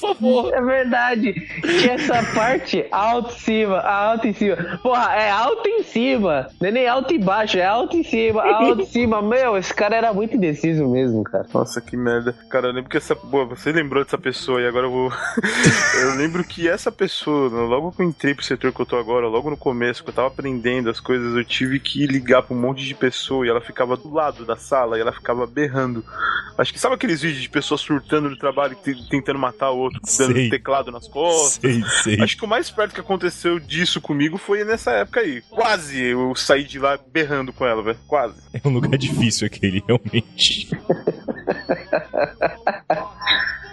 Por favor. É verdade. Tinha essa parte alto em cima, alto em cima. Porra, é alto em cima. Não é nem alto e baixo, é alto em cima, alto (laughs) em cima. Meu, esse cara era muito indeciso mesmo, cara. Nossa, que merda. Cara, eu lembro que essa. Boa, você lembrou dessa pessoa e agora eu vou. (laughs) eu lembro que essa pessoa, logo que eu entrei pro setor que eu tô agora, logo no começo, que eu tava aprendendo as coisas, eu tive que ligar pra um monte de pessoa e ela ficava do lado da sala e ela ficava berrando. Acho que sabe aqueles vídeos de pessoas surtando no trabalho e te- tentando matar o outro, dando Sei. teclado nas costas. Sei, sei. Acho que o mais perto que aconteceu disso comigo foi nessa época aí. Quase eu saí de lá berrando com ela, velho. Quase. É um lugar difícil aquele, realmente.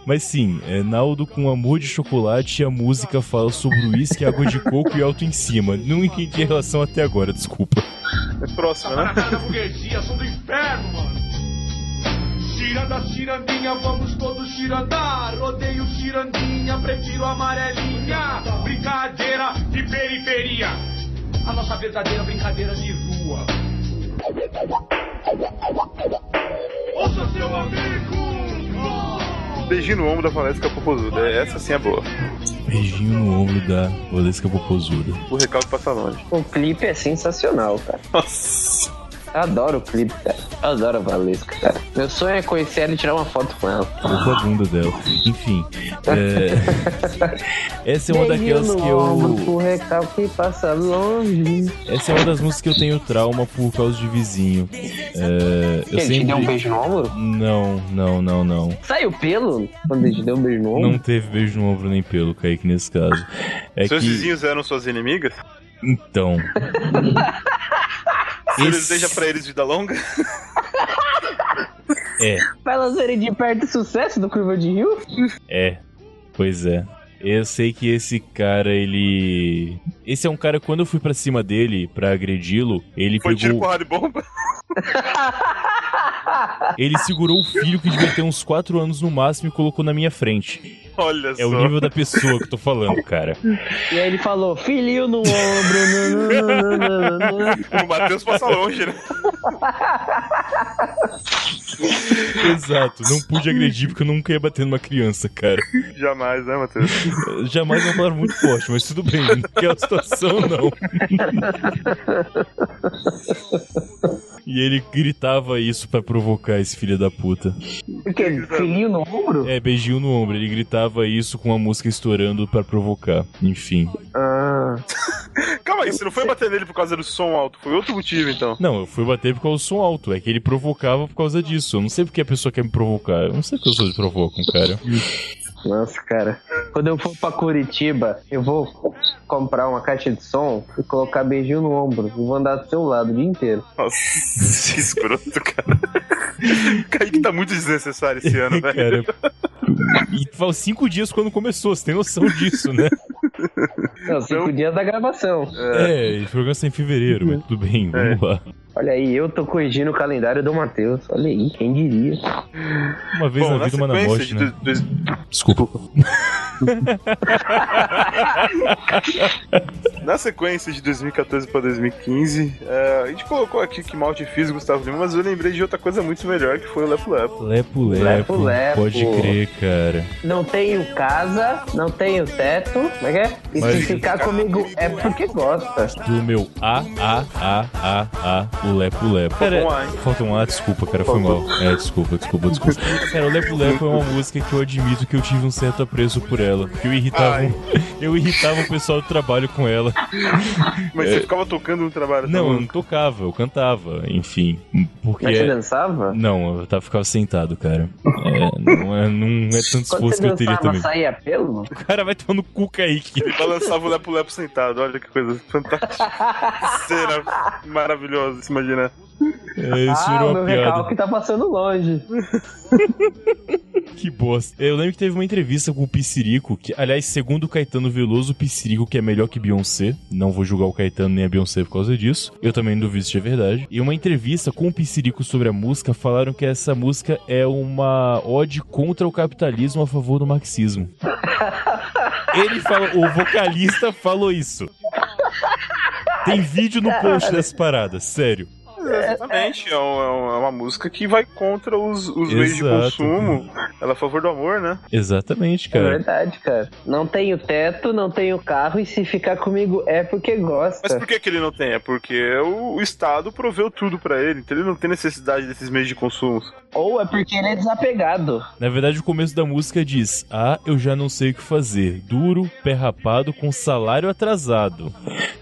Mas sim, é Naldo com amor de chocolate e a música fala sobre uísque, água de coco e alto em cima. Não entendi a relação até agora, desculpa. É próxima, né? Burguesia, sou do inferno, mano. Ciranda, cirandinha, vamos todos cirandar. Odeio cirandinha, prefiro amarelinha. Brincadeira de periferia. A nossa verdadeira brincadeira de rua. Ouça seu amigo! Beijinho no ombro da Valesca Popozuda. Essa sim é boa. Beijinho no ombro da Valesca Popozuda. O recalque passa longe. O clipe é sensacional, cara. Nossa. Eu adoro o clipe, cara. Eu adoro a Valesca, cara. Meu sonho é conhecer ela e tirar uma foto com ela. Pouco a bunda dela. Enfim. é, Essa é uma daquelas que eu. Recalque passa longe. Essa é uma das músicas que eu tenho trauma por causa de vizinho. É, eu Ele te deu um sempre. beijo no ombro? Não, não, não, não. Saiu pelo quando ele te deu um beijo no ombro? Não teve beijo no ombro nem pelo, Kaique, nesse caso. É Seus que. vizinhos eram suas inimigas? Então. (laughs) Você Esse- deseja pra eles vida longa? É, Pra elas verem de perto o sucesso do Curva de Rio? é. Pois é. Eu sei que esse cara, ele. Esse é um cara, quando eu fui pra cima dele pra agredi-lo, ele Foi tiro, pegou. porrada e bomba? Ele segurou o filho que devia ter uns 4 anos no máximo e colocou na minha frente. (laughs) Olha É só. o nível da pessoa que eu tô falando, cara. E aí ele falou, filhinho no ombro. (laughs) O Matheus passa longe, né? (laughs) Exato, não pude agredir porque eu nunca ia bater numa criança, cara. Jamais, né, Matheus? Jamais é uma palavra muito forte, mas tudo bem, naquela situação não. E ele gritava isso pra provocar esse filho da puta. O quê? Filhinho no ombro? É, beijinho no ombro. Ele gritava isso com a música estourando pra provocar. Enfim. Ah, (laughs) Calma aí, você não foi bater nele por causa do som alto, foi outro motivo então. Não, eu fui bater por causa do som alto. É que ele provocava por causa disso. Eu não sei porque a pessoa quer me provocar. Eu não sei porque as pessoas provocam, cara. nossa, cara. Quando eu for pra Curitiba, eu vou comprar uma caixa de som e colocar beijinho no ombro. E vou andar do seu lado o dia inteiro. Nossa, (laughs) que escroto, cara. (laughs) Kaique tá muito desnecessário esse ano, velho. cara. E faz cinco dias quando começou, você tem noção disso, né? Não, cinco dias da gravação. É, o programa sai em fevereiro, mas tudo bem, vamos lá. Olha aí, eu tô corrigindo o calendário do Matheus. Olha aí, quem diria? Uma vez Bom, na na vida, uma na morte, né? Desculpa. (laughs) Na sequência de 2014 pra 2015, é, a gente colocou aqui que Malte fiz Gustavo Lima, mas eu lembrei de outra coisa muito melhor que foi o Lepo Lepo. Lepo Lepo, Lepo Lepo. pode crer, cara. Não tenho casa, não tenho teto. Como é que é? E Mas- se ficar comigo é porque gosta. Do meu A, A, A, A, A, o Lepo Lepo. Faltou Cara, falta um A, desculpa, cara, foi mal. É, desculpa, desculpa, desculpa. (laughs) Cara, o Lepo Lepo é uma música que eu admito que eu tive um certo apreço por ela. Que eu irritava, Ai. (laughs) Eu irritava o pessoal do trabalho com ela. (laughs) Mas você ficava tocando no trabalho. Não, eu não tocava, eu cantava, enfim. Porque. Mas você dançava? Não, eu tava, ficava sentado, cara. É, não, é, não é tanto esforço que eu teria dançava, também. saía pelo? O cara vai tomar no cu, Kaique. Ele balançava o lepo-lepo sentado. Olha que coisa fantástica. Cena maravilhosa, se imaginar. É, isso ah, virou o meu uma piada. recalque tá passando longe. (laughs) Que bosta. Eu lembro que teve uma entrevista com o Piscirico, que, aliás, segundo o Caetano Veloso, o Piscirico que é melhor que Beyoncé. Não vou julgar o Caetano nem a Beyoncé por causa disso. Eu também não duvido se é verdade. E uma entrevista com o Piscirico sobre a música, falaram que essa música é uma ode contra o capitalismo a favor do marxismo. (laughs) Ele falou, o vocalista falou isso. Tem vídeo no post dessa parada, sério. Exatamente. É, um- é uma música que vai contra os, os meios de consumo. Ela é a favor do amor, né? Exatamente, É cara. verdade, cara. Não tenho teto, não tenho carro, e se ficar comigo é porque Mas gosta. por que, que ele não tem? É porque o, o Estado proveu tudo pra ele, então ele não tem necessidade desses meios de consumo. Ou é porque ele é desapegado. Na verdade, o começo da música diz: Ah, eu já não sei o que fazer. Duro, pé rapado, com salário atrasado.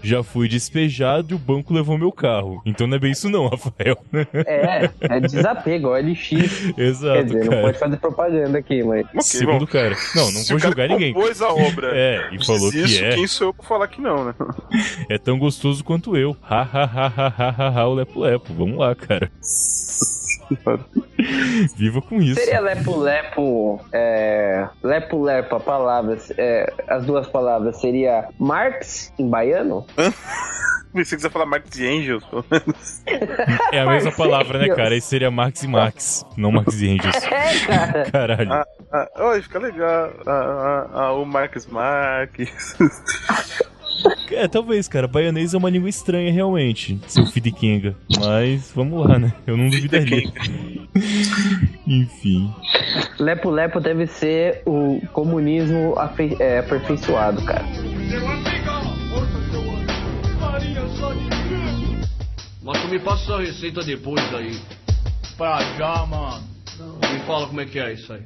Já fui despejado e o banco levou meu carro. Então não é bem isso, não, (laughs) Rafael. É, é desapego, ó, LX. (laughs) Exato, Quer dizer, não cara. pode fazer propaganda aqui, mas. Ok, Segundo bom. cara. Não, não vou o julgar ninguém. compôs a obra. (laughs) É, e falou isso, que é. quem sou eu pra falar que não, né? É tão gostoso quanto eu. Ha, ha, ha, ha, ha, ha, ha, o Lepo Lepo. Vamos lá, cara. (laughs) (laughs) Viva com isso. Seria lepo-lepo, é, lepo-lepo, a palavra, é, as duas palavras, seria Marx em baiano? (laughs) Se você quiser falar Marx e Angels, pelo É a mesma palavra, né, cara? Aí seria Max e Max, não Max e Angels. (laughs) É, cara. Caralho. Ah, ah, oi, fica legal. Ah, ah, ah, o Marcos Marques. (laughs) É, talvez, cara. Baianês é uma língua estranha, realmente. Seu Fidiquenga. Mas, vamos lá, né? Eu não duvidaria. (laughs) Enfim. Lepo-lepo deve ser o comunismo afe- é, aperfeiçoado, cara. Mas tu me passa a receita depois aí. Pra já, mano. Me fala como é que é isso aí.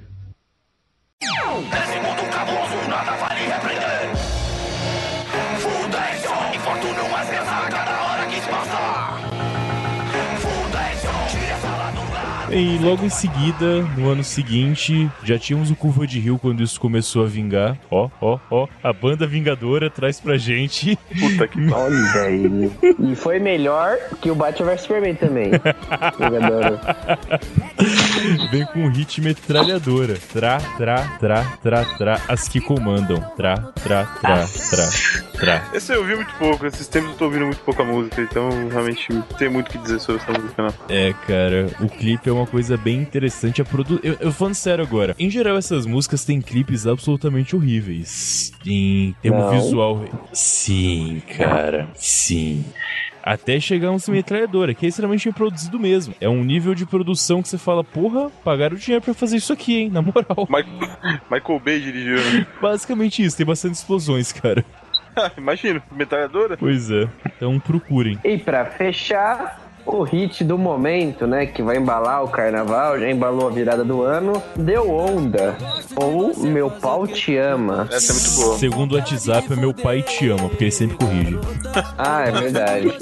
E logo em seguida, no ano seguinte, já tínhamos o Curva de Rio quando isso começou a vingar. Ó, ó, ó. A banda Vingadora traz pra gente. Puta que pariu. Olha aí. E foi melhor que o Batman vs Superman também. Vem com um hit metralhadora. Tra, tra, tra, tra, tra. As que comandam. Tra, tra, tra, tra, tra. Esse eu ouvi muito pouco, esses tempos eu tô ouvindo muito pouca música, então realmente não tem muito o que dizer sobre essa música, não. É, cara, o clipe é uma coisa bem interessante. A produ... eu, eu falando sério agora, em geral essas músicas têm clipes absolutamente horríveis. Em termo Não. visual. Sim, cara, sim. Até chegar um metralhadora, que é extremamente produzido mesmo. É um nível de produção que você fala, porra, pagaram dinheiro pra fazer isso aqui, hein? Na moral. (laughs) Michael, Michael Bay dirigiu? Basicamente isso, tem bastante explosões, cara. (laughs) Imagino, metralhadora? Pois é. Então procurem. E pra fechar, o hit do momento, né, que vai embalar o carnaval, já embalou a virada do ano, Deu Onda, ou Meu Pau Te Ama. Essa é muito boa. Segundo o WhatsApp, é meu pai te ama, porque ele sempre corrige. Ah, é verdade.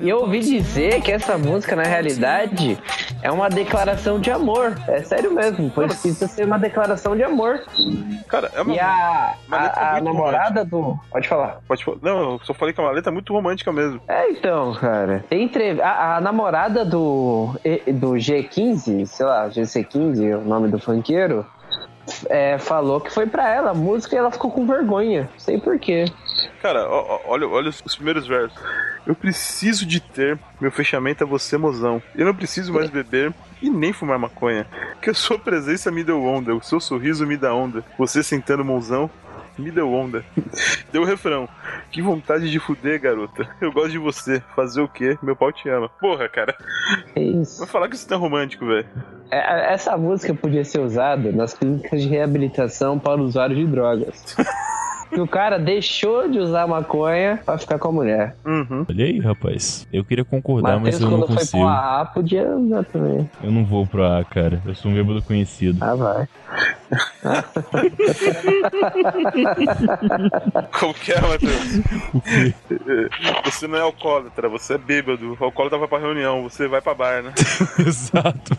E eu ouvi dizer que essa música, na realidade, é uma declaração de amor. É sério mesmo, foi escrita ser uma declaração de amor. Cara, é uma. E a, uma a, a namorada do... Pode falar. Pode falar. Não, eu só falei que é uma letra muito romântica mesmo. É, então, cara. Tem entrev... a, a namorada do, do G15, sei lá, GC15, o nome do funkeiro, é, falou que foi pra ela a música e ela ficou com vergonha. Sei porquê. Cara, ó, ó, olha, olha os primeiros versos. Eu preciso de ter, meu fechamento é você, mozão. Eu não preciso mais beber e nem fumar maconha. Que a sua presença me deu onda, o seu sorriso me dá onda. Você sentando mãozão, me deu onda. (laughs) Deu o refrão. Que vontade de fuder, garota. Eu gosto de você. Fazer o quê? Meu pau te ama. Porra, cara. É isso. Vai falar que isso é romântico, velho. É, Essa música podia ser usada nas clínicas de reabilitação para usuários de drogas. (laughs) que o cara deixou de usar maconha pra ficar com a mulher. Uhum. Olha aí, rapaz. Eu queria concordar, Matheus, mas eu não quando foi consigo. pro AA, podia usar também. Eu não vou pro A, cara. Eu sou um bêbado conhecido. Ah, vai. (laughs) Como que é, Matheus? (laughs) O quê? Você não é alcoólatra, você é bêbado. O alcoólatra vai pra reunião, você vai pra bar, né? (laughs) Exato.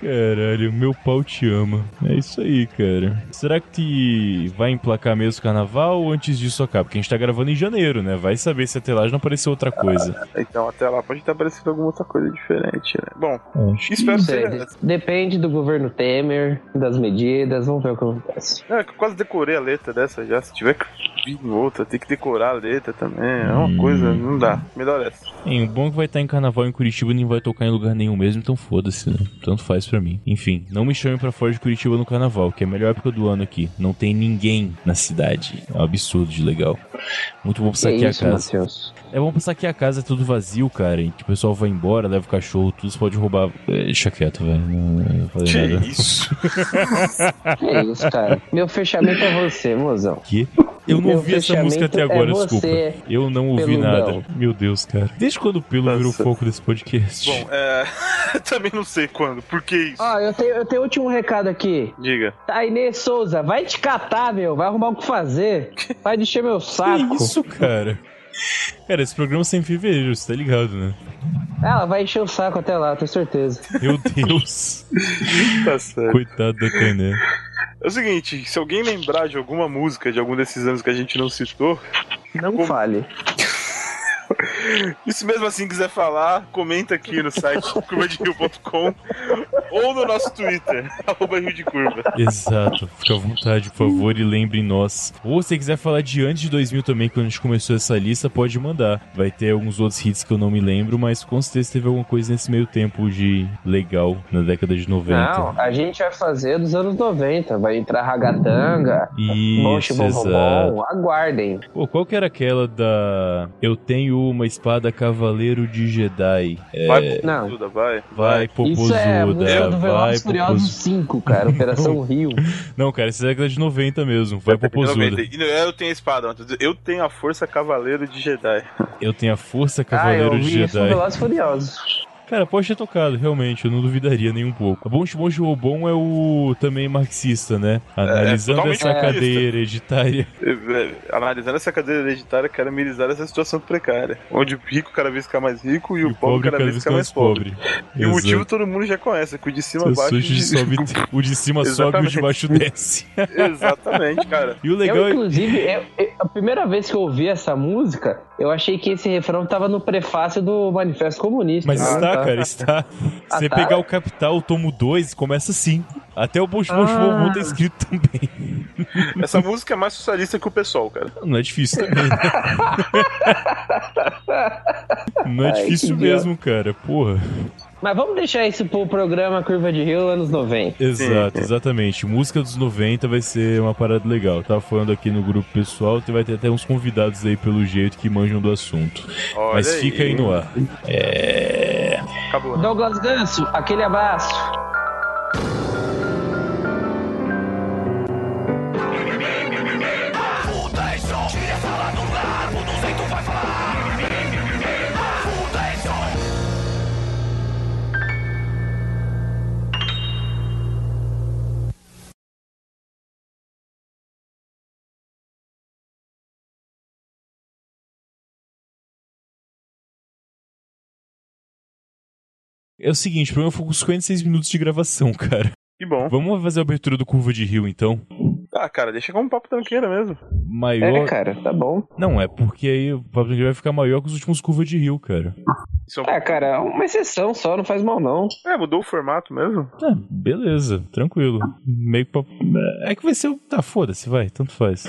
Caralho, meu pau te ama. É isso aí, cara. Será que vai emplacar mesmo o carnaval ou antes disso acaba? Porque a gente tá gravando em janeiro, né? Vai saber se até lá já não apareceu outra coisa. Então até lá pode estar aparecendo alguma outra coisa diferente, né? Bom, Acho que- espero que seja. Depende do governo Temer, das medidas, vamos ver o que acontece. É, que eu quase decorei a letra dessa já. Se tiver que vir em outra, tem que decorar a letra também. É uma Hum. coisa, não dá. Melhor essa. Hein, o bom é que vai estar em carnaval em Curitiba e nem vai tocar em lugar nenhum mesmo, então foda-se, né? Tanto faz pra mim. Enfim, não me chamem pra fora de Curitiba no carnaval, que é a melhor época do ano aqui. Não tem ninguém na cidade. É um absurdo de legal. Muito bom passar Que aqui a isso, casa. Matheus? É bom passar aqui a casa é tudo vazio, cara. E que o pessoal vai embora, leva o cachorro, tudo você pode roubar. É, Deixa quieto, velho. Não, não falei Que nada. isso? (laughs) Que isso, cara? Meu fechamento é você, mozão. Que? Eu não ouvi essa música até é agora, você, desculpa. Eu não ouvi nada. Meu Deus, cara. Desde quando o pelo virou Nossa. foco desse podcast? Bom, é. (laughs) também não sei quando. Por que isso? Ó, eu tenho, eu tenho último recado aqui. Diga. Tainê Souza, vai te catar, meu. Vai arrumar o que fazer. Vai encher meu saco. Que isso, cara? Cara, esse programa sai em fevereiro, você tá ligado, né? Ela vai encher o saco até lá, tenho certeza. Meu Deus. (laughs) Tá certo. Coitado da Tainé. É o seguinte, se alguém lembrar de alguma música de algum desses anos que a gente não citou, Não Como- fale. (laughs) e se mesmo assim quiser falar, comenta aqui no site (laughs) curvaderio.com ou no nosso Twitter, (laughs) arroba Rio de Curva. Exato. Fica à vontade, por favor, e lembre nós. Ou se você quiser falar de antes de 2000 também, quando a gente começou essa lista, pode mandar. Vai ter alguns outros hits que eu não me lembro, mas com certeza teve alguma coisa nesse meio tempo de legal na década de 90. Não, a gente vai fazer dos anos 90. Vai entrar Ragatanga. Bom. Aguardem. Pô, qual que era aquela da. Eu tenho uma espada Cavaleiro de Jedi. É, Vai, Não. Popozuda, vai. vai, Isso é a música Popozuda. do vai, Velozes Furiosos Popozuda. 5, cara. Operação (laughs) Rio. Não, cara, essa é década de 90 mesmo. Vai, não- Eu tenho a espada, eu tenho a força cavaleiro de Jedi. Eu tenho a Força Ah, Cavaleiro eu de vi isso no Jedi. Velozes Furiosos. Cara, pode ter tocado, realmente, eu não duvidaria nem um pouco. A Bom Bom Robon é o também marxista, né? Analisando totalmente essa marxista. cadeia hereditária. É, é, Analisando essa cadeira hereditária, quero amenizar essa situação precária. Onde o rico cada vez fica mais rico e o, pobre cada vez fica mais pobre. E o motivo todo mundo já conhece, é que o de cima baixa. sujo sobe, o de cima sobe e o de baixo desce. (laughs) Exatamente, cara. E o legal eu, é. inclusive, eu- eu- a primeira vez que eu ouvi essa música, eu achei que esse refrão tava no prefácio do Manifesto Comunista. Mas Ah, está, tá. cara, está. (laughs) Ah, Você tá? pegar o Capital, o tomo 2, começa assim. Até o Bosch Bosch Ah. Tá escrito também. (laughs) Essa música é mais socialista que o pessoal, cara. Não é difícil também, né? (laughs) Não é Ai, difícil mesmo, cara. Porra. Mas vamos deixar isso pro programa Curva de Rio anos 90. Exato, exatamente. Música dos 90 vai ser uma parada legal. Tava falando aqui no grupo pessoal, vai ter até uns convidados aí pelo jeito que manjam do assunto. Olha Mas fica aí no ar. É. Acabou. Douglas Ganso, aquele abraço. É o seguinte, o programa foi com 56 minutos de gravação, (laughs) cara. Que bom. Vamos fazer a abertura do Curva de Rio, então. Ah, cara, deixa como um papo tranqueiro mesmo. Maior. É, cara, tá bom. Não, é porque aí o Papo vai ficar maior que os últimos Curva de Rio, cara. Isso é, Ah, cara, uma exceção só, não faz mal não. é, mudou o formato mesmo. Ah, beleza, tranquilo. Meio que pra... É que vai ser. o- Tá, foda-se, vai, tanto faz.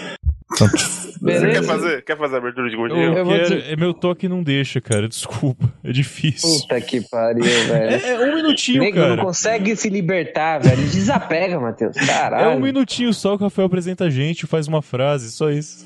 Tanto... (laughs) Você quer fazer, quer fazer a abertura de Eu, gordinho? Eu vou quero. dizer- É meu toque não deixa, cara. Desculpa. É difícil. Puta que pariu, (laughs) velho. É, é um minutinho, Nego cara. não consegue se libertar, velho. Desapega, Matheus. Caralho. (laughs) É um minutinho só que o Rafael apresenta a gente, faz uma frase, só isso.